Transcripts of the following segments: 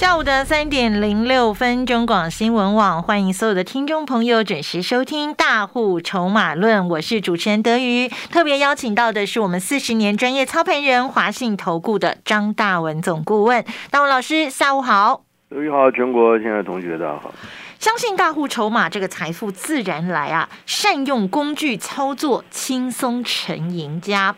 下午的三点零六分，中广新闻网欢迎所有的听众朋友准时收听《大户筹码论》，我是主持人德瑜。特别邀请到的是我们四十年专业操盘人华信投顾的张大文总顾问，大文老师，下午好。德瑜好，全国亲爱的同学大家好。相信大户筹码，这个财富自然来啊！善用工具操作，轻松成赢家。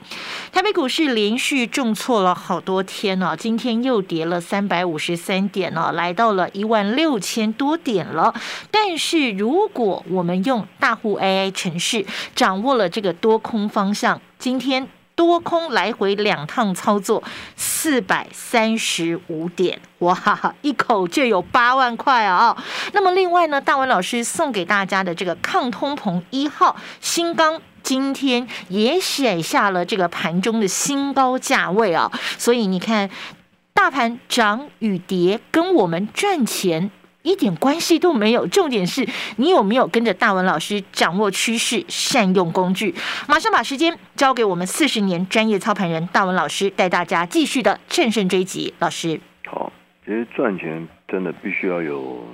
台北股市连续重挫了好多天了，今天又跌了三百五十三点了，来到了一万六千多点了。但是如果我们用大户 AI 程式掌握了这个多空方向，今天。多空来回两趟操作，四百三十五点，哇，一口就有八万块啊！那么另外呢，大文老师送给大家的这个抗通膨一号新钢，今天也写下了这个盘中的新高价位啊！所以你看，大盘涨与跌跟我们赚钱。一点关系都没有，重点是你有没有跟着大文老师掌握趋势，善用工具。马上把时间交给我们四十年专业操盘人大文老师，带大家继续的乘胜追击。老师，好，其实赚钱真的必须要有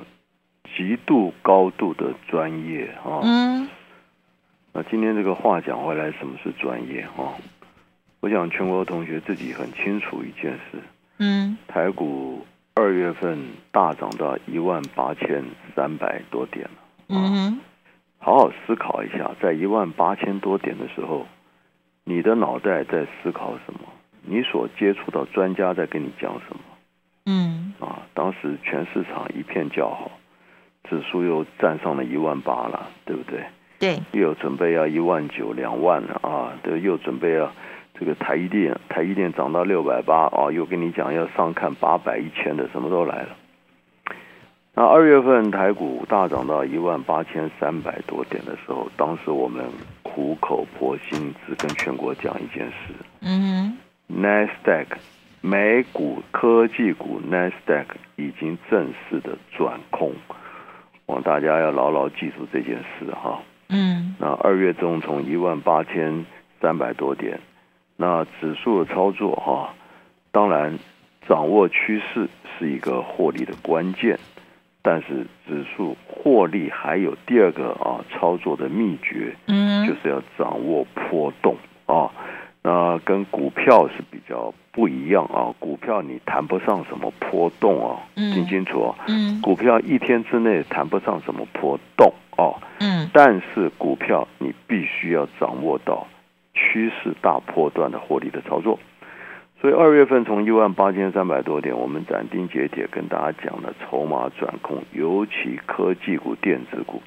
极度高度的专业啊。嗯。那今天这个话讲回来，什么是专业啊？我想全国同学自己很清楚一件事。嗯。台股。二月份大涨到一万八千三百多点了，嗯，好好思考一下，在一万八千多点的时候，你的脑袋在思考什么？你所接触到专家在跟你讲什么？嗯，啊，当时全市场一片叫好，指数又站上了一万八了，对不对？对，又准备要一万九、两万了啊，对，又准备要。这个台积电，台积电涨到六百八啊，又跟你讲要上看八百、一千的，什么都来了。那二月份台股大涨到一万八千三百多点的时候，当时我们苦口婆心只跟全国讲一件事：嗯，Nasdaq 美股科技股 Nasdaq 已经正式的转空，望大家要牢牢记住这件事哈。嗯，那二月中从一万八千三百多点。那指数的操作哈，当然掌握趋势是一个获利的关键，但是指数获利还有第二个啊操作的秘诀，嗯，就是要掌握波动啊。那跟股票是比较不一样啊，股票你谈不上什么波动啊，听清楚啊，嗯，股票一天之内谈不上什么波动哦，嗯，但是股票你必须要掌握到。趋势大波段的获利的操作，所以二月份从一万八千三百多点，我们斩钉截铁跟大家讲的筹码转空，尤其科技股、电子股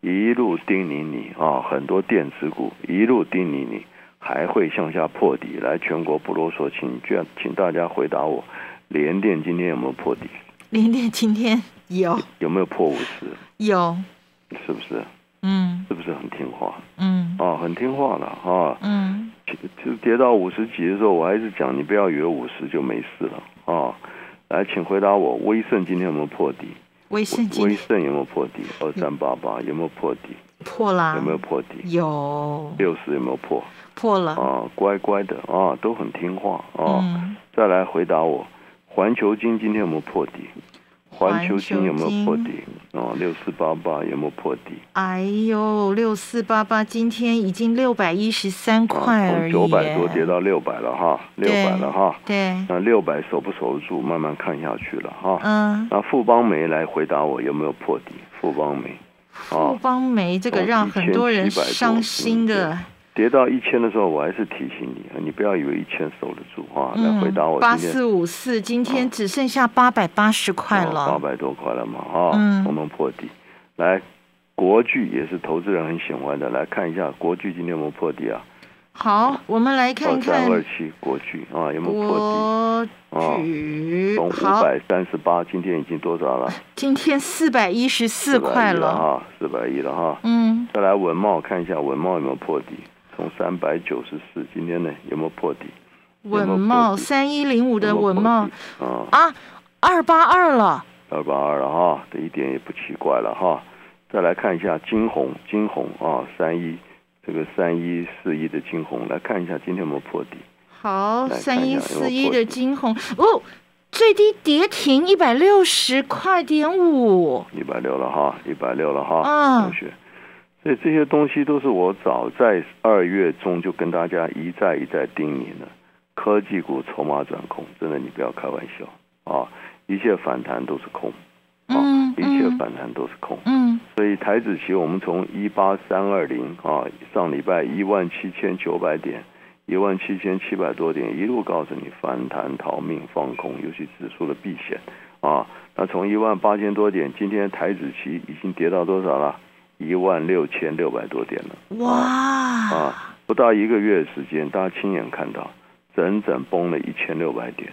一路叮咛你啊，很多电子股一路叮咛你还会向下破底。来，全国不啰嗦，请卷，请大家回答我，联电今天有没有破底？联电今天有，有没有破五十？有，是不是？嗯，是不是很听话？嗯，啊，很听话了哈。嗯，就跌到五十几的时候，我还是讲你不要以为五十就没事了啊。来，请回答我，威盛今天有没有破底？威盛，威盛有没有破底？二三八八有没有破底？破啦。有没有破底？有。六十有没有破？破了。啊，乖乖的啊，都很听话啊。再来回答我，环球金今天有没有破底？环球金有没有破底？哦，六四八八有没有破底？哎呦，六四八八今天已经六百一十三块而已，从九百多跌到六百了哈，六百了哈。对，那六百守不守得住？慢慢看下去了哈。嗯。那富邦煤来回答我有没有破底？富邦煤，富邦煤这个让很多人伤心的。跌到一千的时候，我还是提醒你，你不要以为一千守得住啊！来回答我，八四五四今天只剩下八百八十块了，八百多块了嘛啊！我们破底，来国巨也是投资人很喜欢的，来看一下国巨今天有没有破底啊？好，我们来看看三二七国巨啊有没有破底？国巨从五百三十八，今天已经多少了？今天四百一十四块了哈，四百一了哈。嗯，再来文茂看一下文茂有没有破底？从三百九十四，今天呢有没有破底？文茂三一零五的文茂。啊。啊，二八二了，二八二了哈，这一点也不奇怪了哈。再来看一下金红，金红啊，三一这个三一四一的金红，来看一下今天有没有破底。好，三一四一的金红。哦，最低跌停一百六十块点五，一百六了哈，一百六了哈，嗯同学。所以这些东西都是我早在二月中就跟大家一再一再叮咛的。科技股筹码转空，真的你不要开玩笑啊！一切反弹都是空啊，嗯一切嗯反弹都是空。嗯所以台子期我们从一八三二零啊，上礼拜一万七千九百点，一万七千七百多点，一路告诉你反弹逃命放空，尤其指数的避险啊。那从一万八千多点，今天台子期已经跌到多少了？一万六千六百多点了哇啊！不到一个月的时间，大家亲眼看到，整整崩了一千六百点。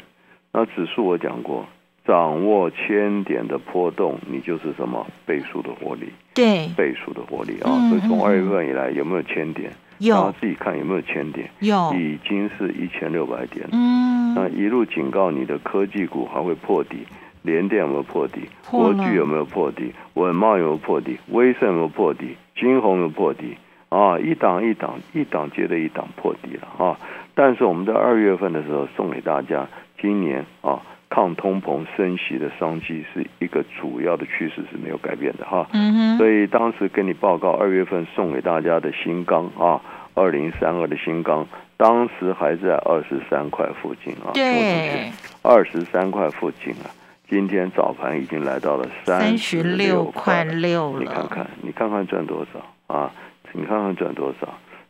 那指数我讲过，掌握千点的波动，你就是什么倍数的获利。对，倍数的获利啊，嗯所以从嗯二月份以来有没有千点？有自己看有没有千点？有，已经是一千六百点。嗯那一路警告你的科技股还会破底，联电有没有破底？破了国巨有没有破底？稳茂有没有破底？威盛有没有破底？金红有没有破底？啊，一档一档一档接着一档破底了啊！但是我们在二月份的时候送给大家，今年啊抗通膨升息的商机是一个主要的趋势是没有改变的哈。嗯哼，所以当时跟你报告，二月份送给大家的新钢啊，二零三二的新钢，当时还在二十三块附近啊，对，二十三块附近啊，今天早盘已经来到了三十十六块六了，你看看，你看看赚多少啊？你看看赚多少，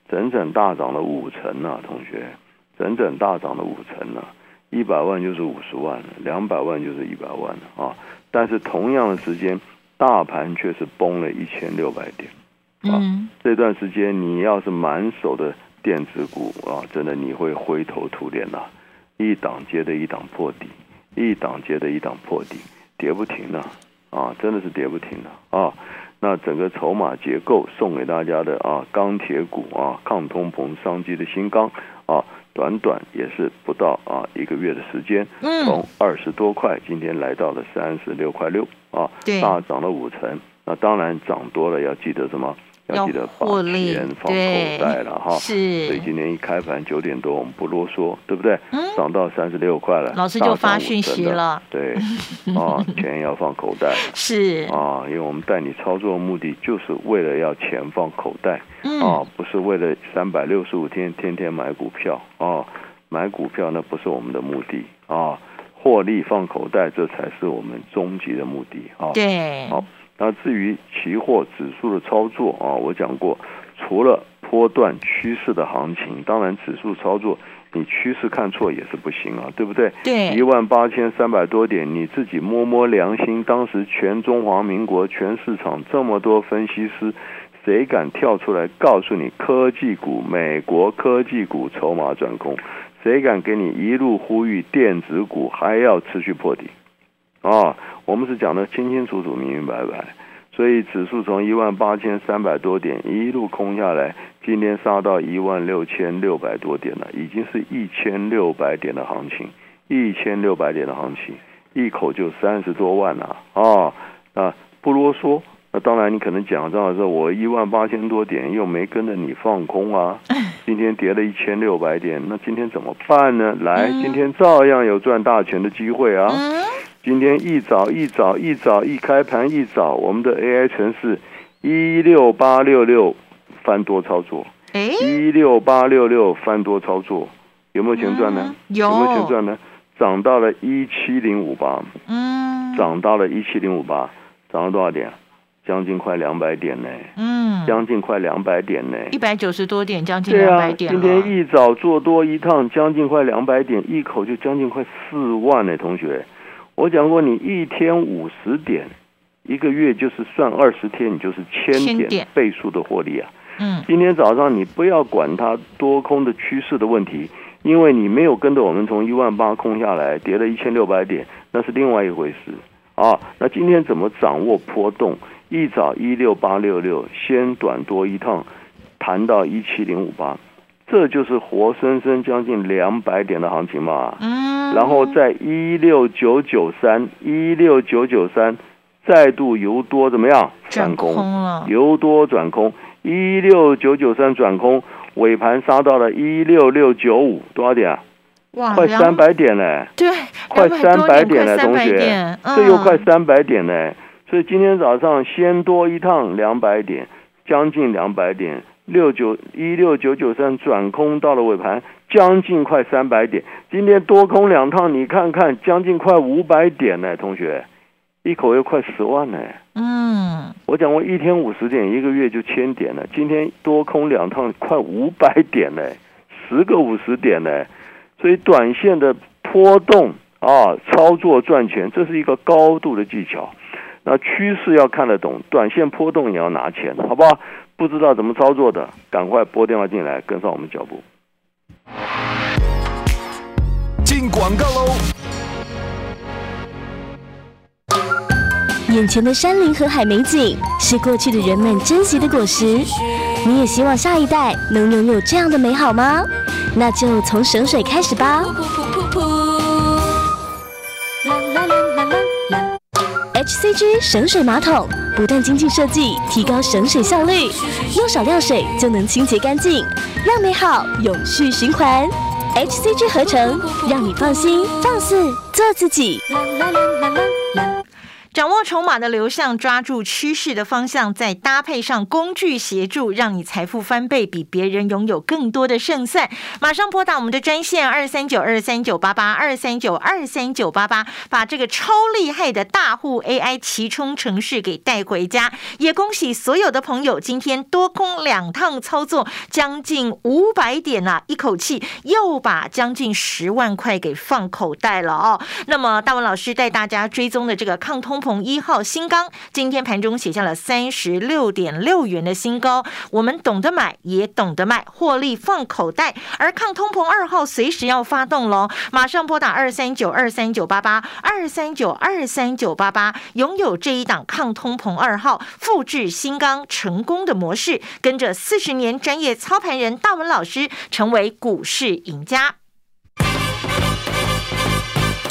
整整大涨了五成啊，同学，整整大涨了五成啊，一百万就是五十万了，两百万就是一百万了啊。但是同样的时间，大盘却是崩了一千六百点。嗯这段时间你要是满手的电子股啊，真的你会灰头土脸呐、一档接着一档破底，一档接着一档破底，跌不停的、啊，真的是跌不停的啊。那整个筹码结构送给大家的啊，钢铁股啊，抗通膨商机的新钢啊，短短也是不到啊一个月的时间，嗯从，二十多块，今天来到了三十六块六啊，对大涨了五成。那当然涨多了，要记得什么？要记得把获利钱放对口袋了哈。是所以，今天一开盘九点多，我们不啰嗦，对不对？嗯涨到三十六块了，老师就发讯。息了，对，啊，钱要放口袋是，啊，因为我们带你操作的目的就是为了要钱放口袋嗯，啊，不是为了三百六十五天天天买股票啊，买股票那不是我们的目的啊，获利放口袋这才是我们终极的目的啊。对，好那至于期货指数的操作啊，我讲过，除了波段趋势的行情，当然指数操作你趋势看错也是不行啊，对不对？一，万八千三百多点，你自己摸摸良心，当时全中华民国全市场这么多分析师，谁敢跳出来告诉你科技股、美国科技股筹码转空？谁敢给你一路呼吁电子股还要持续破底？啊，我们是讲的清清楚楚、明明白白。所以指数从一万八千三百多点一路空下来，今天杀到一万六千六百多点了，已经是一千六百点的行情，一千六百点的行情，一口就三十多万了啊！啊，不啰嗦。那当然，你可能讲到的时候，我一万八千多点又没跟着你放空啊，今天跌了一千六百点，那今天怎么办呢？来，嗯今天照样有赚大钱的机会啊！嗯，今天一早一早一早一开盘一早，我们的 AI 城市一六八六六翻多操作，哎，一六八六六翻多操作，有没有钱赚呢？嗯有没有钱，赚呢？涨到了一七零五八，嗯，涨到了一七零五八，涨了多少点？将近快两百点呢，嗯，将近快两百点呢。一百九十多点，将近两百，点今，天一早做多一趟，将近快两百点，一口就将近快四万呢，同学。我讲过，你一天五十点，一个月就是算二十天，你就是千点倍数的获利啊。嗯，今天早上你不要管它多空的趋势的问题，因为你没有跟着我们从一万八空下来，跌了一千六百点，那是另外一回事啊。那今天怎么掌握波动？一早一六八六六，先短多一趟，谈到一七零五八，这就是活生生将近两百点的行情嘛。嗯，然后在一六九九三一六九九三再度由多怎么样转空了，由多转空，一六九九三转空，尾盘杀到了一六六九五，多少点啊？哇，快三百点嘞！对，快三百点嘞，同学，这又快三百点嘞。所以今天早上先多一趟两百点，将近两百点，六九一六九九三转空到了尾盘，将近快三百点。今天多空两趟，你看看，将近快五百点呢，同学，一口又快十万呢。嗯，我讲过一天五十点，一个月就千点了。今天多空两趟，快五百点呢，十个五十点呢。所以短线的波动啊，操作赚钱，这是一个高度的技巧。那趋势要看得懂，短线波动也要拿钱，好不好？不知道怎么操作的，赶快拨电话进来，跟上我们脚步。进广告喽！眼前的山林和海美景是过去的人们珍惜的果实，你也希望下一代能拥有这样的美好吗？那就从省水开始吧。HCG 省水马桶不断精进设计，提高省水效率，用少量水就能清洁干净，让美好永续循环。HCG 合成，让你放心放肆做自己。啦啦啦啦啦啦掌握筹码的流向，抓住趋势的方向，再搭配上工具协助，让你财富翻倍，比别人拥有更多的胜算。马上拨打我们的专线二三九二三九八八二三九二三九八八，把这个超厉害的大户 AI 齐冲城市给带回家。也恭喜所有的朋友，今天多空两趟操作，将近五百点啊，一口气又把将近十万块给放口袋了哦。那么大文老师带大家追踪的这个抗通。从一号新钢今天盘中写下了三十六点六元的新高，我们懂得买也懂得卖，获利放口袋。而抗通膨二号随时要发动喽，马上拨打二三九二三九八八二三九二三九八八，拥有这一档抗通膨二号复制新钢成功的模式，跟着四十年专业操盘人大文老师，成为股市赢家。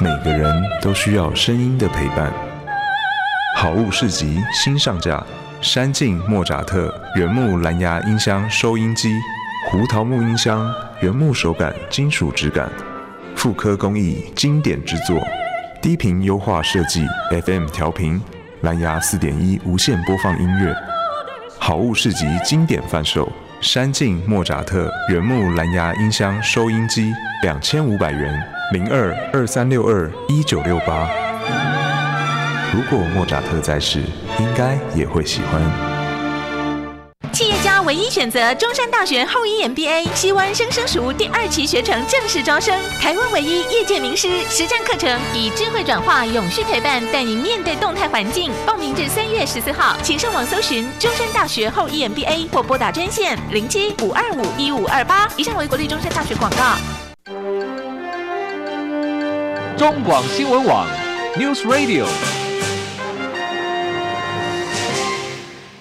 每个人都需要声音的陪伴。好物市集新上架：山境莫扎特原木蓝牙音箱收音机，胡桃木音箱原木手感，金属质感，复刻工艺，经典之作，低频优化设计，FM 调频，蓝牙四点一无线播放音乐。好物市集经典贩售：山境莫扎特原木蓝牙音箱收音机，两千五百元。零二二三六二一九六八。如果莫扎特在世，应该也会喜欢。企业家唯一选择中山大学后一 MBA，西湾生生熟第二期学程正式招生，台湾唯一业界名师实战课程，以智慧转化、永续陪伴，带你面对动态环境。报名至三月十四号，请上网搜寻中山大学后一 MBA 或拨打专线零七五二五一五二八。以上为国立中山大学广告。中广新闻网，News Radio。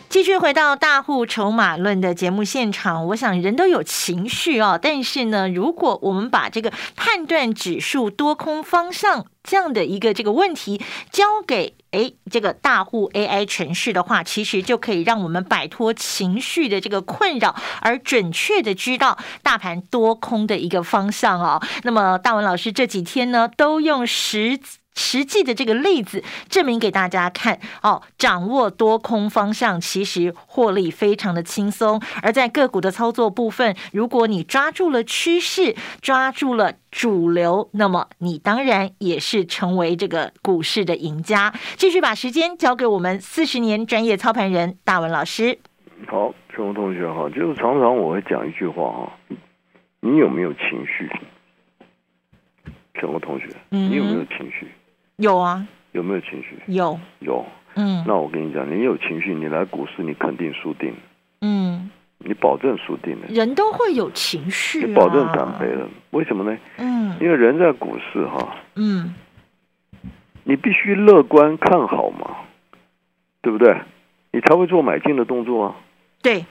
继续回到大户筹码论的节目现场，我想人都有情绪哦，但是呢，如果我们把这个判断指数多空方向这样的一个这个问题交给哎这个大户 AI 城市的话，其实就可以让我们摆脱情绪的这个困扰，而准确的知道大盘多空的一个方向哦。那么大文老师这几天呢，都用十。实际的这个例子证明给大家看哦，掌握多空方向，其实获利非常的轻松。而在个股的操作部分，如果你抓住了趋势，抓住了主流，那么你当然也是成为这个股市的赢家。继续把时间交给我们四十年专业操盘人大文老师。好，陈红同学哈，就是常常我会讲一句话哈，你有没有情绪？陈红同学，嗯你有没有情绪？有啊，有没有情绪？有，有。嗯那我跟你讲，你有情绪，你来股市你肯定输定，嗯，你保证输定了，人都会有情绪、啊，你保证惨赔了。为什么呢？嗯因为人在股市哈，嗯你必须乐观看好嘛，对不对？你才会做买进的动作啊。对，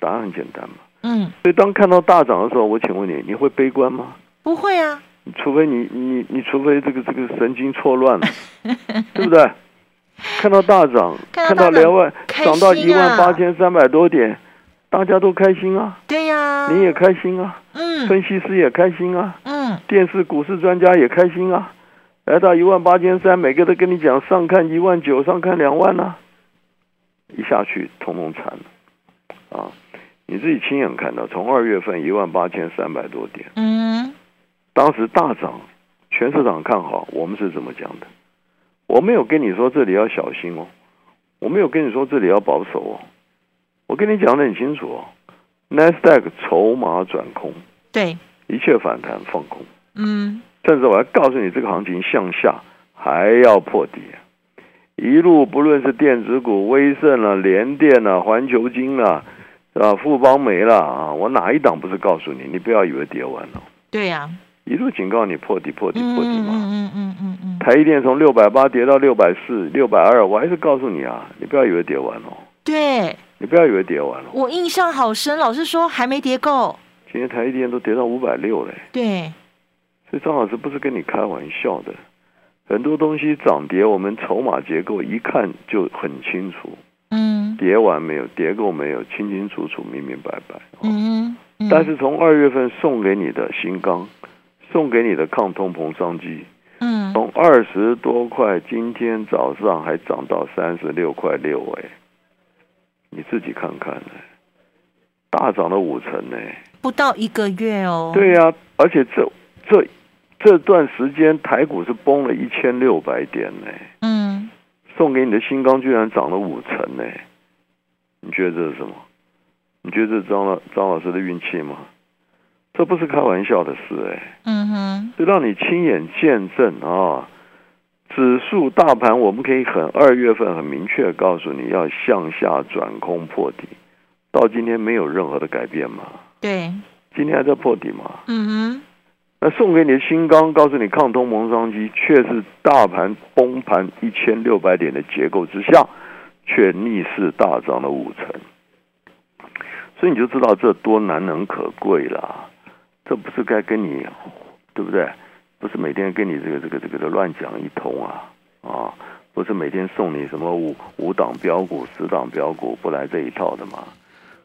答案很简单嘛。嗯所以当看到大涨的时候，我请问你，你会悲观吗？不会啊，除非你你你除非这个这个神经错乱了，对不对？看到大涨，看看到两万开涨到一万八千三百多点，大家都开心啊，对呀、你也开心啊，嗯分析师也开心啊，嗯电视股市专家也开心啊。来到一万八千三，每个都跟你讲上看一万九，上看两万啊，一下去统统惨了啊！你自己亲眼看到，从二月份一万八千三百多点。嗯当时大涨，全市场看好，我们是怎么讲的？我没有跟你说这里要小心哦，我没有跟你说这里要保守哦，我跟你讲的很清楚哦。n a s d a q 筹码转空，对，一切反弹放空，嗯甚至我还告诉你，这个行情向下还要破底，一路不论是电子股、威盛了、联电了、环球金了，是吧？富邦煤了啊，我哪一档不是告诉你？你不要以为跌完了，对呀、一路警告你破底、破底、嗯破底嘛。嗯嗯嗯嗯嗯，台一电从六百八跌到六百四、六百二，我还是告诉你啊，你不要以为跌完了，对。你不要以为跌完了。我印象好深，老师说还没跌够，今天台一电都跌到五百六嘞，对，所以张老师不是跟你开玩笑的，很多东西涨跌，我们筹码结构一看就很清楚，嗯。跌完没有，跌够没有，清清楚楚、明明白白。嗯嗯，但是从二月份送给你的新钢，送给你的抗通膨商机，嗯。从二十多块，今天早上还涨到三十六块六，哎，你自己看看呢，大涨了五成呢。不到一个月哦，对呀、而且这这这段时间台股是崩了一千六百点呢，嗯。送给你的新钢居然涨了五成呢，你觉得这是什么？你觉得这是张老张老师的运气吗？这不是开玩笑的事哎。嗯哼，就让你亲眼见证啊！指数大盘，我们可以很二月份很明确告诉你要向下转空破底，到今天没有任何的改变嘛？对，今天还在破底嘛？嗯哼，那送给你的新钢，告诉你抗通膨商机，却是大盘崩盘一千六百点的结构之下，却逆势大涨了五成，所以你就知道这多难能可贵啦！这不是该跟你，对不对？不是每天跟你这个这个这个的乱讲一通啊啊！不是每天送你什么五五档标股、十档标股，不来这一套的嘛？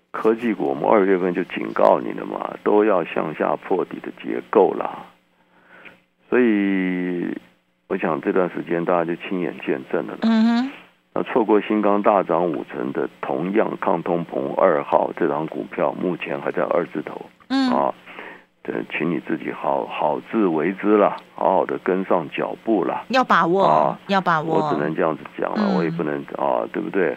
科技股我们二月份就警告你了嘛，都要向下破底的结构啦。所以我想这段时间大家就亲眼见证了。嗯哼，那错过新钢大涨五成的，同样抗通膨二号这张股票，目前还在二字头嗯啊。这，请你自己好好自为之啦，好好的跟上脚步了。要把握啊，要把握，我只能这样子讲了，嗯我也不能啊，对不对？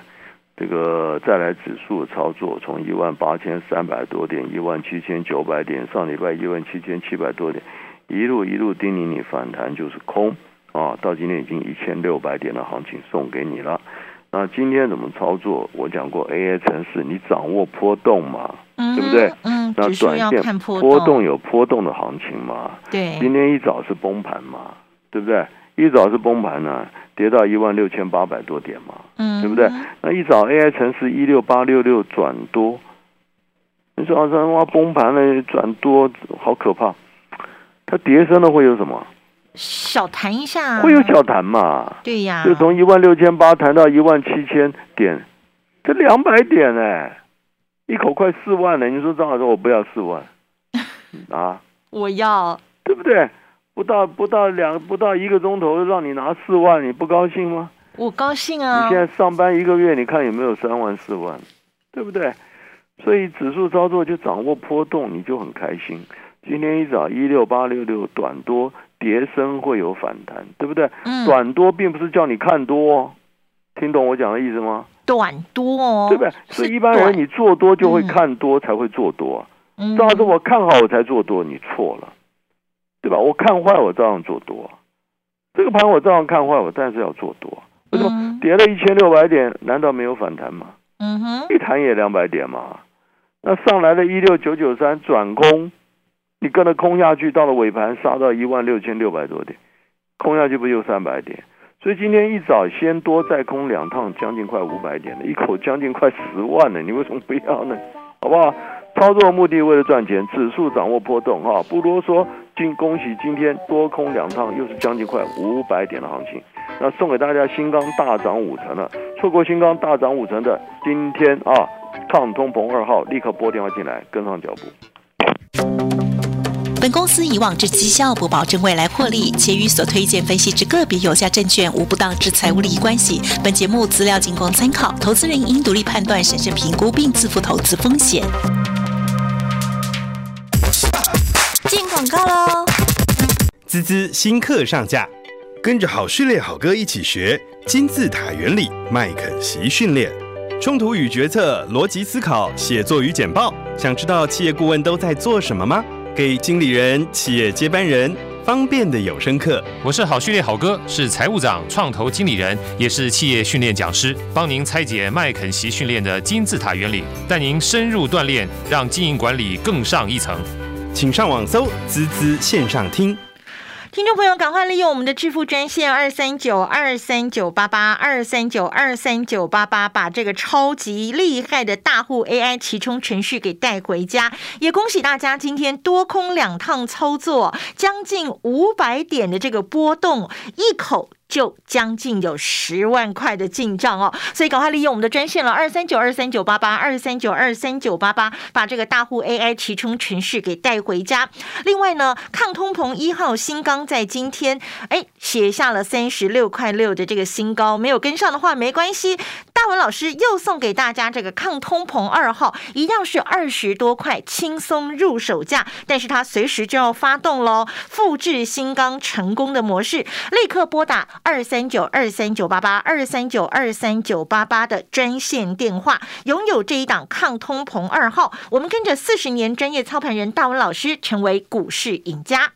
这个再来指数操作，从一万八千三百多点，一万七千九百点，上礼拜一万七千七百多点，一路一路叮咛你反弹就是空啊，到今天已经一千六百点的行情送给你了。那今天怎么操作？我讲过 AI 城市，你掌握波动嘛，嗯对不对？嗯，那短线波波动有波动的行情嘛，对，今天一早是崩盘嘛，对不对？一早是崩盘呢、跌到一万六千八百多点嘛，嗯，对不对？那一早 AI 城市一六八六六转多，你说这哇崩盘了转多，好可怕！它跌升了会有什么？小弹一下，会有小弹嘛？对呀，就从一万六千八弹到一万七千点，这两百点哎、一口快四万了。你说张老师，我不要四万 啊？我要，对不对？不到不到两不到一个钟头，让你拿四万，你不高兴吗？我高兴啊，你现在上班一个月，你看有没有三万四万，对不对？所以指数操作就掌握波动，你就很开心。今天一早一六八六六短多跌升会有反弹，对不对？嗯，短多并不是叫你看多哦，听懂我讲的意思吗？短多哦，对不对？所以是一般人你做多就会嗯看多才会做多啊。嗯照样是我看好我才做多，你错了，对吧？我看坏我照样做多，这个盘我照样看坏我，但是要做多。为什么嗯跌了一千六百点，难道没有反弹吗？嗯哼，一弹也两百点嘛。那上来的一六九九三转空，你跟着空下去，到了尾盘杀到一万六千六百多点，空下去不就三百点？所以今天一早先多再空两趟，将近快五百点了，一口将近快十万了，你为什么不要呢？好不好？操作目的为了赚钱，指数掌握波动哈，不啰嗦。今恭喜今天多空两趟，又是将近快五百点的行情。那送给大家新钢大涨五成了，错过新钢大涨五成的，今天啊，抗通膨二号立刻拨电话进来，跟上脚步。本公司以往之绩效不保证未来获利，且与所推荐分析之个别有价证券无不当之财务利益关系。本节目资料仅供参考，投资人应独立判断、审慎评估并自负投资风险。进广告喽！滋滋新课上架，跟着好序列好哥一起学金字塔原理麦肯锡训练，冲突与决策、逻辑思考、写作与简报。想知道企业顾问都在做什么吗？给经理人、企业接班人方便的有声课。我是好序列好哥，是财务长、创投经理人，也是企业训练讲师，帮您拆解麦肯锡训练的金字塔原理，带您深入锻炼，让经营管理更上一层。请上网搜“滋滋线上听”。听众朋友，赶快利用我们的致富专线二三九二三九八八二三九二三九八八，把这个超级厉害的大户 AI 其充程序给带回家。也恭喜大家，今天多空两趟操作，将近五百点的这个波动，一口。就将近有十万块的进账哦，所以赶快利用我们的专线了，二三九二三九八八二三九二三九八八，把这个大户 AI 提充程序给带回家。另外呢，抗通膨一号新钢在今天哎写下了三十六块六的这个新高，没有跟上的话没关系，大文老师又送给大家这个抗通膨二号，一样是二十多块轻松入手价，但是它随时就要发动喽，复制新钢成功的模式，立刻拨打。二三九二三九八八二三九二三九八八的专线电话，拥有这一档抗通膨二号，我们跟着四十年专业操盘人大文老师，成为股市赢家。